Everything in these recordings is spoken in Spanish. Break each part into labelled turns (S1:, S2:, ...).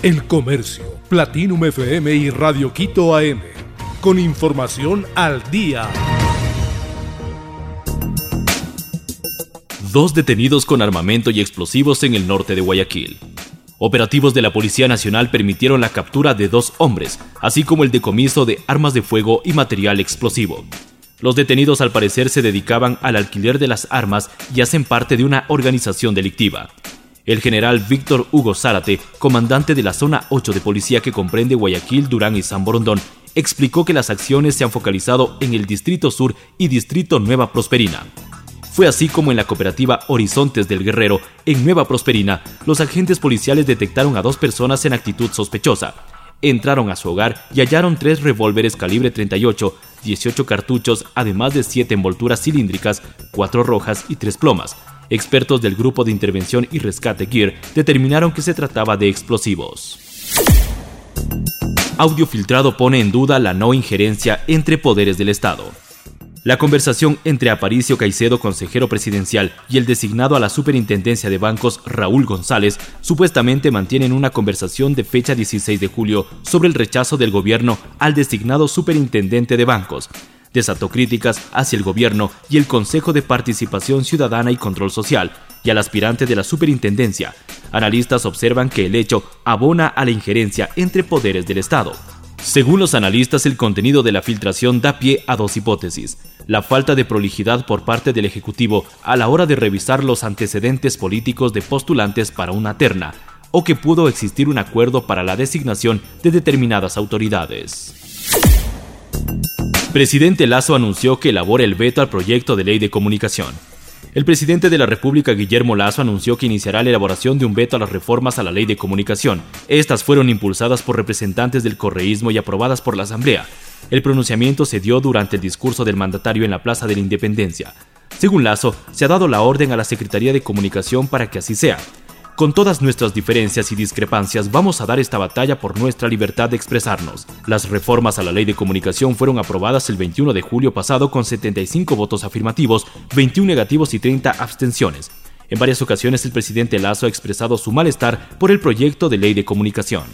S1: El Comercio, Platinum FM y Radio Quito AM. Con información al día.
S2: Dos detenidos con armamento y explosivos en el norte de Guayaquil. Operativos de la Policía Nacional permitieron la captura de dos hombres, así como el decomiso de armas de fuego y material explosivo. Los detenidos al parecer se dedicaban al alquiler de las armas y hacen parte de una organización delictiva. El general Víctor Hugo Zárate, comandante de la zona 8 de policía que comprende Guayaquil, Durán y San Borondón, explicó que las acciones se han focalizado en el Distrito Sur y Distrito Nueva Prosperina. Fue así como en la cooperativa Horizontes del Guerrero, en Nueva Prosperina, los agentes policiales detectaron a dos personas en actitud sospechosa. Entraron a su hogar y hallaron tres revólveres calibre 38, 18 cartuchos, además de siete envolturas cilíndricas, cuatro rojas y tres plomas, Expertos del Grupo de Intervención y Rescate GEAR determinaron que se trataba de explosivos. Audio filtrado pone en duda la no injerencia entre poderes del Estado. La conversación entre Aparicio Caicedo, consejero presidencial, y el designado a la superintendencia de bancos, Raúl González, supuestamente mantienen una conversación de fecha 16 de julio sobre el rechazo del gobierno al designado superintendente de bancos, desató críticas hacia el gobierno y el Consejo de Participación Ciudadana y Control Social y al aspirante de la superintendencia. Analistas observan que el hecho abona a la injerencia entre poderes del Estado. Según los analistas, el contenido de la filtración da pie a dos hipótesis. La falta de prolijidad por parte del Ejecutivo a la hora de revisar los antecedentes políticos de postulantes para una terna, o que pudo existir un acuerdo para la designación de determinadas autoridades. Presidente Lazo anunció que elabora el veto al proyecto de ley de comunicación. El presidente de la República, Guillermo Lazo, anunció que iniciará la elaboración de un veto a las reformas a la ley de comunicación. Estas fueron impulsadas por representantes del correísmo y aprobadas por la Asamblea. El pronunciamiento se dio durante el discurso del mandatario en la Plaza de la Independencia. Según Lazo, se ha dado la orden a la Secretaría de Comunicación para que así sea. Con todas nuestras diferencias y discrepancias vamos a dar esta batalla por nuestra libertad de expresarnos. Las reformas a la ley de comunicación fueron aprobadas el 21 de julio pasado con 75 votos afirmativos, 21 negativos y 30 abstenciones. En varias ocasiones el presidente Lazo ha expresado su malestar por el proyecto de ley de comunicación.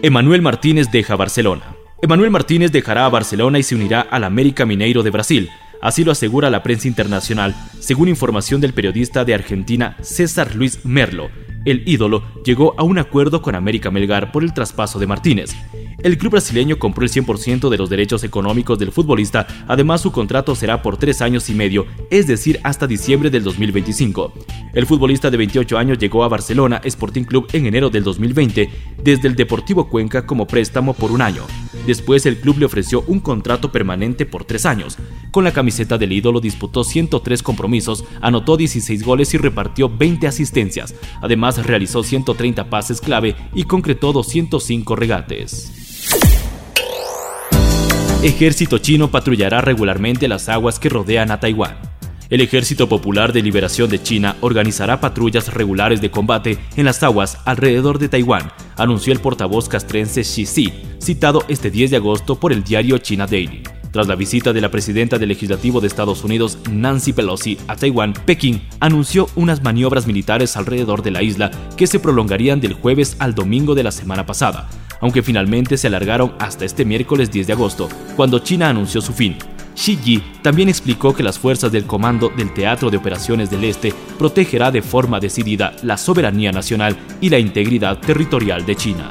S2: Emanuel Martínez deja Barcelona. Emanuel Martínez dejará a Barcelona y se unirá al América Mineiro de Brasil. Así lo asegura la prensa internacional, según información del periodista de Argentina César Luis Merlo. El ídolo llegó a un acuerdo con América Melgar por el traspaso de Martínez. El club brasileño compró el 100% de los derechos económicos del futbolista, además su contrato será por tres años y medio, es decir, hasta diciembre del 2025. El futbolista de 28 años llegó a Barcelona Sporting Club en enero del 2020 desde el Deportivo Cuenca como préstamo por un año. Después el club le ofreció un contrato permanente por tres años. Con la camiseta del ídolo disputó 103 compromisos, anotó 16 goles y repartió 20 asistencias. Además realizó 130 pases clave y concretó 205 regates. Ejército chino patrullará regularmente las aguas que rodean a Taiwán. El Ejército Popular de Liberación de China organizará patrullas regulares de combate en las aguas alrededor de Taiwán, anunció el portavoz castrense Xi Xi, citado este 10 de agosto por el diario China Daily. Tras la visita de la presidenta del Legislativo de Estados Unidos, Nancy Pelosi, a Taiwán, Pekín anunció unas maniobras militares alrededor de la isla que se prolongarían del jueves al domingo de la semana pasada, aunque finalmente se alargaron hasta este miércoles 10 de agosto, cuando China anunció su fin. Xi Yi también explicó que las fuerzas del Comando del Teatro de Operaciones del Este protegerá de forma decidida la soberanía nacional y la integridad territorial de China.